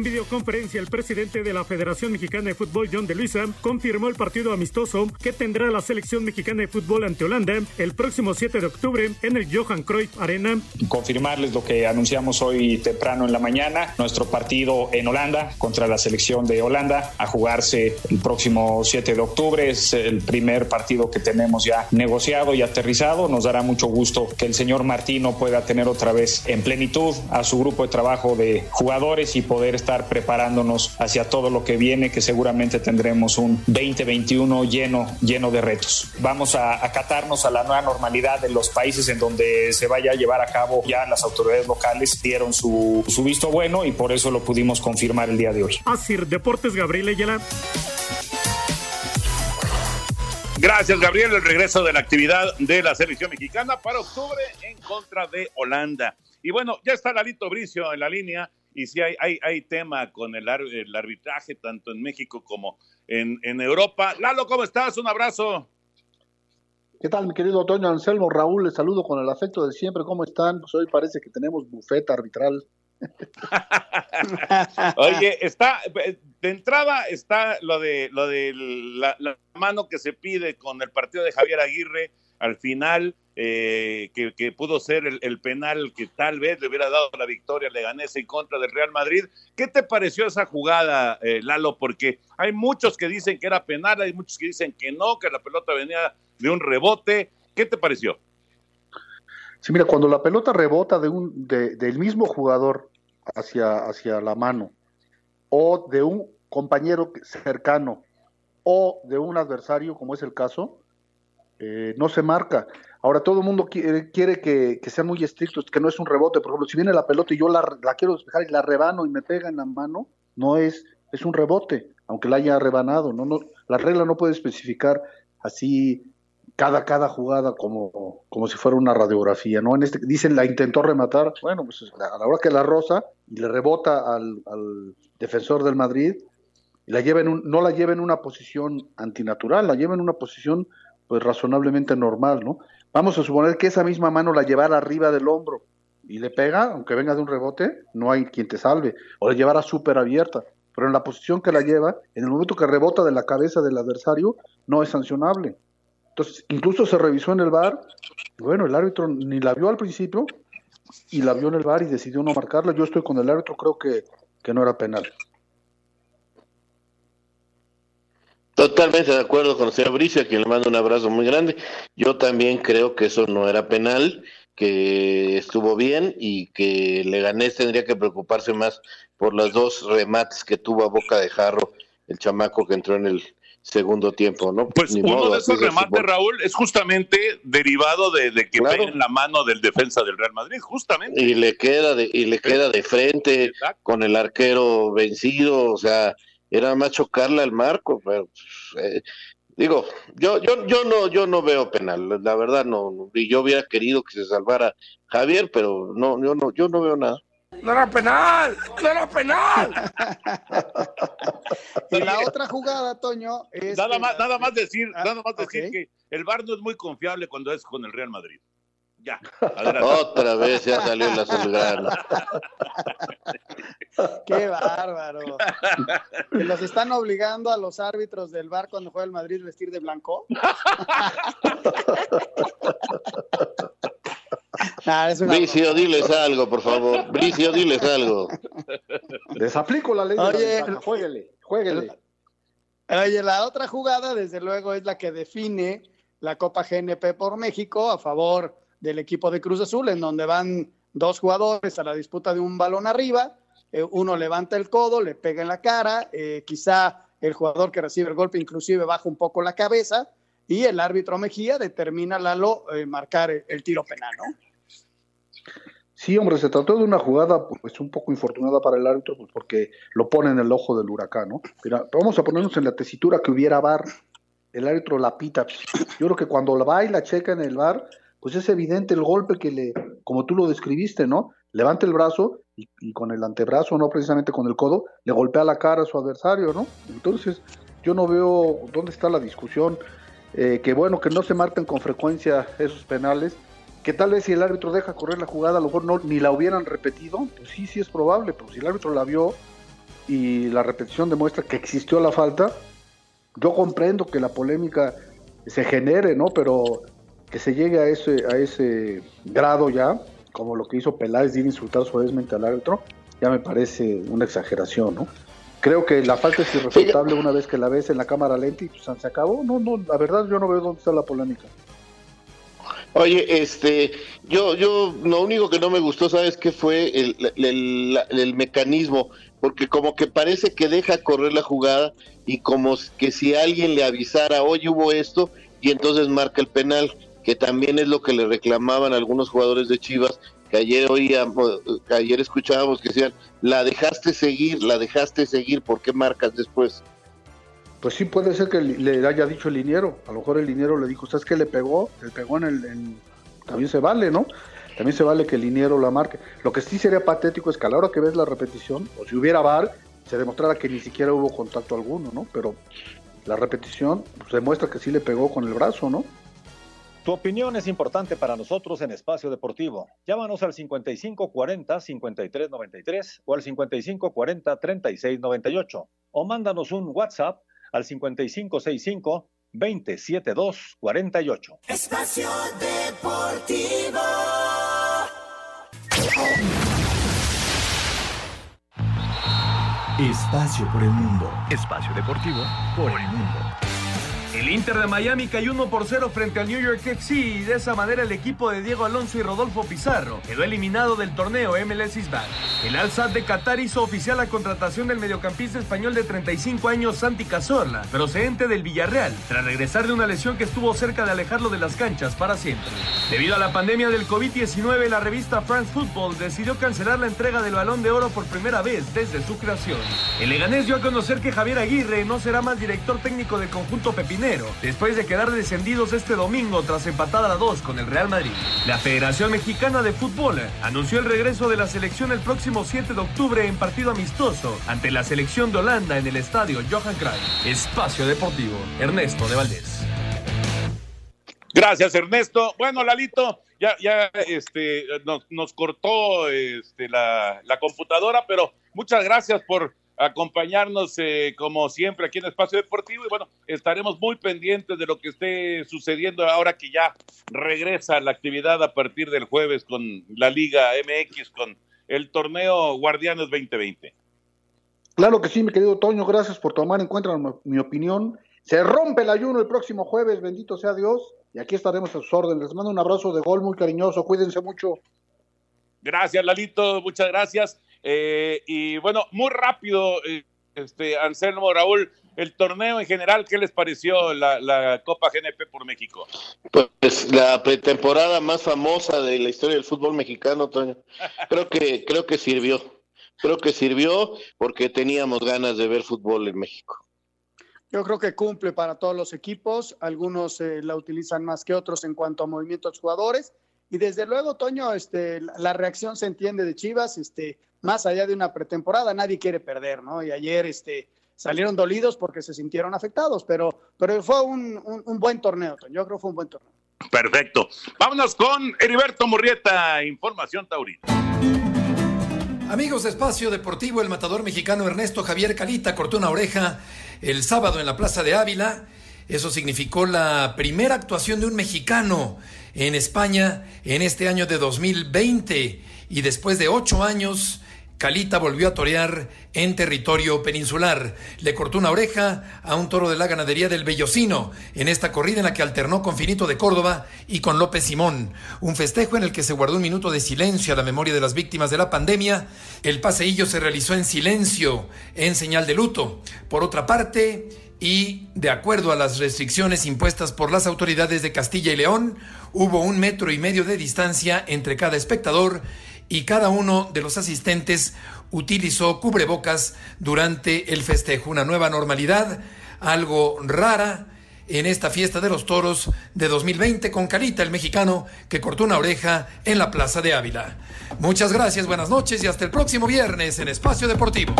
En videoconferencia, el presidente de la Federación Mexicana de Fútbol, John de Luisa, confirmó el partido amistoso que tendrá la selección mexicana de fútbol ante Holanda el próximo 7 de octubre en el Johan Cruyff Arena. Confirmarles lo que anunciamos hoy temprano en la mañana, nuestro partido en Holanda contra la selección de Holanda a jugarse el próximo 7 de octubre. Es el primer partido que tenemos ya negociado y aterrizado. Nos dará mucho gusto que el señor Martino pueda tener otra vez en plenitud a su grupo de trabajo de jugadores y poder estar preparándonos hacia todo lo que viene, que seguramente tendremos un 2021 lleno, lleno de retos. Vamos a acatarnos a la nueva normalidad de los países en donde se vaya a llevar a cabo ya las autoridades locales dieron su, su visto bueno y por eso lo pudimos confirmar el día de hoy. Asir Deportes Gabriel Ayala. Gracias, Gabriel. El regreso de la actividad de la selección mexicana para octubre en contra de Holanda. Y bueno, ya está Lalito Bricio en la línea. Y sí hay, hay, hay tema con el, el, arbitraje, tanto en México como en, en Europa. Lalo, ¿cómo estás? Un abrazo. ¿Qué tal, mi querido Toño Anselmo? Raúl, les saludo con el afecto de siempre. ¿Cómo están? Pues hoy parece que tenemos bufeta arbitral. Oye, está de entrada está lo de lo de la, la, mano que se pide con el partido de Javier Aguirre al final, eh, que, pudo ser el, penal que tal vez le hubiera dado la victoria Leganés en contra del Real Madrid. ¿Qué te pareció esa jugada, eh, Lalo? Porque hay muchos que dicen que era penal, hay muchos que dicen que no, que la pelota venía de un rebote. ¿Qué te pareció? Sí, mira, cuando la pelota rebota de un, de, del mismo jugador hacia, hacia la mano, o de un compañero cercano, o de un adversario, como es el caso, eh, no se marca. Ahora todo el mundo quiere, quiere que, que, sean muy estrictos, que no es un rebote. Por ejemplo, si viene la pelota y yo la, la, quiero despejar y la rebano y me pega en la mano, no es, es un rebote, aunque la haya rebanado. No, no, la regla no puede especificar así cada, cada jugada como, como si fuera una radiografía, ¿no? En este, dicen la intentó rematar, bueno, pues a la hora que la rosa y le rebota al, defensor del Madrid, y la lleva en un, no la lleva en una posición antinatural, la lleva en una posición pues razonablemente normal, ¿no? Vamos a suponer que esa misma mano la llevara arriba del hombro y le pega, aunque venga de un rebote, no hay quien te salve, o la llevara súper abierta, pero en la posición que la lleva, en el momento que rebota de la cabeza del adversario, no es sancionable. Entonces, incluso se revisó en el bar, bueno, el árbitro ni la vio al principio y la vio en el bar y decidió no marcarla. Yo estoy con el árbitro, creo que, que no era penal. Totalmente de acuerdo con el señor Bricia, a quien le mando un abrazo muy grande. Yo también creo que eso no era penal, que estuvo bien y que Leganés tendría que preocuparse más por los dos remates que tuvo a boca de jarro el chamaco que entró en el segundo tiempo, ¿no? Pues Ni uno modo, de esos remates. Raúl, es justamente derivado de, de que Claro. en la mano del defensa del Real Madrid, justamente. y le queda de, y le queda de frente con el arquero vencido, o sea, era más chocarle al marco, pero eh, digo, yo yo yo no yo no veo penal, la verdad no, y yo hubiera querido que se salvara Javier, pero no yo no yo no veo nada. ¡No era penal! ¡No era penal! Y la otra jugada, Toño, es. Nada que- más, nada más decir, Ah, nada más decir que el VAR no es muy confiable cuando es con el Real Madrid. Ya, adelante. Otra vez ya salió el azulgrana. Qué bárbaro. Que los están obligando a los árbitros del bar cuando juega el Madrid vestir de blanco. Es una Bricio, diles algo, por favor. Bricio, diles algo. Les aplico la ley de Oye, la. Jueguele, jueguele. Oye, la otra jugada, desde luego, es la que define la Copa GNP por México a favor del equipo de Cruz Azul, en donde van dos jugadores a la disputa de un balón arriba. eh, uno levanta el codo, le pega en la cara, eh, quizá el jugador que recibe el golpe inclusive baja un poco la cabeza y el árbitro Mejía determina Lalo eh, marcar el, tiro penal, ¿no? Sí, hombre, se trató de una jugada pues un poco infortunada para el árbitro pues, porque lo pone en el ojo del huracán, ¿no? Mira, vamos a ponernos en la tesitura que hubiera bar, el árbitro la pita. Yo creo que cuando la va y la checa en el bar, pues es evidente el golpe que le, como tú lo describiste, ¿no? Levanta el brazo y, con el antebrazo, no precisamente con el codo, le golpea la cara a su adversario, ¿no? Entonces, yo no veo dónde está la discusión. Eh, que bueno, que no se marcan con frecuencia esos penales, que tal vez si el árbitro deja correr la jugada, a lo mejor no, ni la hubieran repetido, pues sí, sí es probable, pero si el árbitro la vio, y la repetición demuestra que existió la falta. Yo comprendo que la polémica se genere, ¿no? Pero que se llegue a ese, a ese grado ya, como lo que hizo Peláez de ir insultar suavemente al árbitro, ya me parece una exageración, ¿no? Creo que la falta es irrefutable una vez que la ves en la cámara lenta y pues, se acabó. No, no, la verdad yo no veo dónde está la polémica. Oye, este, yo, yo, lo único que no me gustó, ¿sabes qué fue el, el, el, mecanismo? Porque como que parece que deja correr la jugada y como que si alguien le avisara, hoy hubo esto, y entonces marca el penal, que también es lo que le reclamaban algunos jugadores de Chivas, que ayer oíamos, ayer escuchábamos que decían, la dejaste seguir, la dejaste seguir, ¿por qué marcas después? Pues sí, puede ser que le haya dicho el liniero. A lo mejor el liniero le dijo, ¿sabes qué le pegó? Le pegó en el. También se vale, ¿no? También se vale que el liniero la marque. Lo que sí sería patético es que a la hora que ves la repetición, o si hubiera VAR, se demostrara que ni siquiera hubo contacto alguno, ¿no? Pero la repetición pues, demuestra que sí le pegó con el brazo, ¿no? Tu opinión es importante para nosotros en Espacio Deportivo. Llámanos al 5540-5393 o al 5540-3698 o mándanos un WhatsApp al 5565 27248. Espacio Deportivo. Espacio por el mundo. Espacio Deportivo por el mundo. El Inter de Miami cayó 1 por 0 frente al New York FC y de esa manera el equipo de Diego Alonso y Rodolfo Pizarro quedó eliminado del torneo MLS Is El Al de Qatar hizo oficial la contratación del mediocampista español de 35 años Santi Cazorla, procedente del Villarreal, tras regresar de una lesión que estuvo cerca de alejarlo de las canchas para siempre. Debido a la pandemia del COVID-19, la revista France Football decidió cancelar la entrega del Balón de Oro por primera vez desde su creación. El Leganés dio a conocer que Javier Aguirre no será más director técnico del conjunto Pepinero después de quedar descendidos este domingo tras empatar a dos con el Real Madrid. La Federación Mexicana de Fútbol anunció el regreso de la selección el próximo 7 de octubre en partido amistoso ante la selección de Holanda en el estadio Johan Cruyff. Espacio Deportivo, Ernesto de Valdés. Gracias, Ernesto. Bueno, Lalito, ya, ya este, nos, cortó este, la, la computadora, pero muchas gracias por acompañarnos eh, como siempre aquí en Espacio Deportivo y bueno, estaremos muy pendientes de lo que esté sucediendo ahora que ya regresa la actividad a partir del jueves con la Liga MX, con el torneo Guardianes 2020. Claro que sí, mi querido Toño, gracias por tomar en cuenta mi opinión. Se rompe el ayuno el próximo jueves, bendito sea Dios, y aquí estaremos a sus órdenes. Les mando un abrazo de gol muy cariñoso, cuídense mucho. Gracias, Lalito, muchas gracias. Eh, y bueno, muy rápido, eh, este, Anselmo, Raúl, el torneo en general, ¿qué les pareció la, Copa GNP por México? Pues la pretemporada más famosa de la historia del fútbol mexicano, Toño. Creo que, creo que sirvió. Creo que sirvió porque teníamos ganas de ver fútbol en México. Yo creo que cumple para todos los equipos. Algunos eh, la utilizan más que otros en cuanto a movimientos jugadores. Y desde luego, Toño, este, la reacción se entiende de Chivas, este, más allá de una pretemporada, nadie quiere perder, ¿no? Y ayer este, salieron dolidos porque se sintieron afectados, pero, pero fue un, buen torneo, Toño. Yo creo que fue un buen torneo. Perfecto. Vámonos con Heriberto Murrieta, Información Taurina. Amigos de Espacio Deportivo, el matador mexicano Ernesto Javier Calita cortó una oreja el sábado en la Plaza de Ávila. Eso significó la primera actuación de un mexicano en España en este año de 2020 y después de ocho años Calita volvió a torear en territorio peninsular. Le cortó una oreja a un toro de la ganadería del Bellocino en esta corrida en la que alternó con Finito de Córdoba y con López Simón. Un festejo en el que se guardó un minuto de silencio a la memoria de las víctimas de la pandemia. El paseillo se realizó en silencio, en señal de luto. Por otra parte, y de acuerdo a las restricciones impuestas por las autoridades de Castilla y León, hubo un metro y medio de distancia entre cada espectador y cada uno de los asistentes utilizó cubrebocas durante el festejo. Una nueva normalidad, algo rara en esta fiesta de los toros de 2020 con Carita, el mexicano, que cortó una oreja en la Plaza de Ávila. Muchas gracias, buenas noches y hasta el próximo viernes en Espacio Deportivo.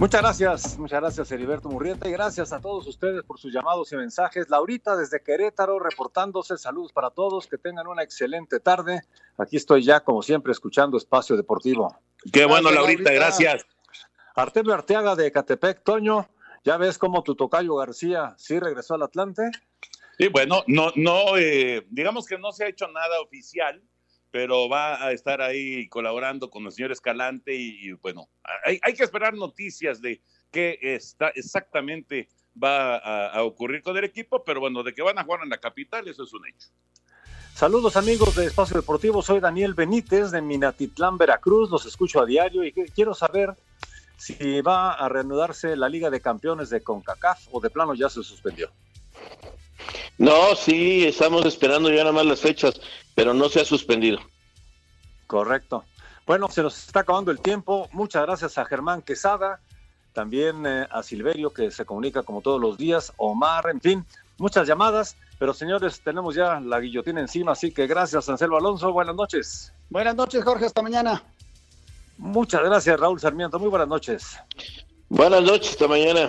Muchas gracias, muchas gracias Heriberto Murrieta y gracias a todos ustedes por sus llamados y mensajes. Laurita desde Querétaro reportándose, saludos para todos, que tengan una excelente tarde. Aquí estoy ya como siempre escuchando Espacio Deportivo. Qué bueno, Laurita, gracias. Artemio Arteaga de Catepec, Toño, ¿ya ves cómo tu tocayo García sí regresó al Atlante? Sí, bueno, no, no, eh, digamos que no se ha hecho nada oficial, pero va a estar ahí colaborando con el señor Escalante y, bueno, hay, hay, que esperar noticias de qué está exactamente va a, a, ocurrir con el equipo, pero bueno, de que van a jugar en la capital, eso es un hecho. Saludos amigos de Espacio Deportivo, soy Daniel Benítez de Minatitlán, Veracruz, los escucho a diario y quiero saber si va a reanudarse la Liga de Campeones de CONCACAF o de plano ya se suspendió. No, sí, estamos esperando ya nada más las fechas, pero no se ha suspendido. Correcto. Bueno, se nos está acabando el tiempo. Muchas gracias a Germán Quesada, también eh, a Silverio que se comunica como todos los días, Omar, en fin, muchas llamadas. Pero señores, tenemos ya la guillotina encima, así que gracias, Anselmo Alonso. Buenas noches. Buenas noches, Jorge. Hasta mañana. Muchas gracias, Raúl Sarmiento. Muy buenas noches. Buenas noches, hasta mañana.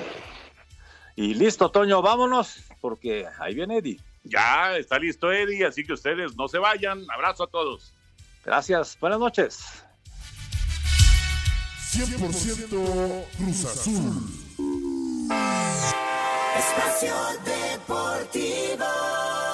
Y listo, Toño, vámonos, porque ahí viene Eddie. Ya está listo Eddie, así que ustedes no se vayan. Abrazo a todos. Gracias, buenas noches. 100% Cruz Azul. Espacio Deportivo.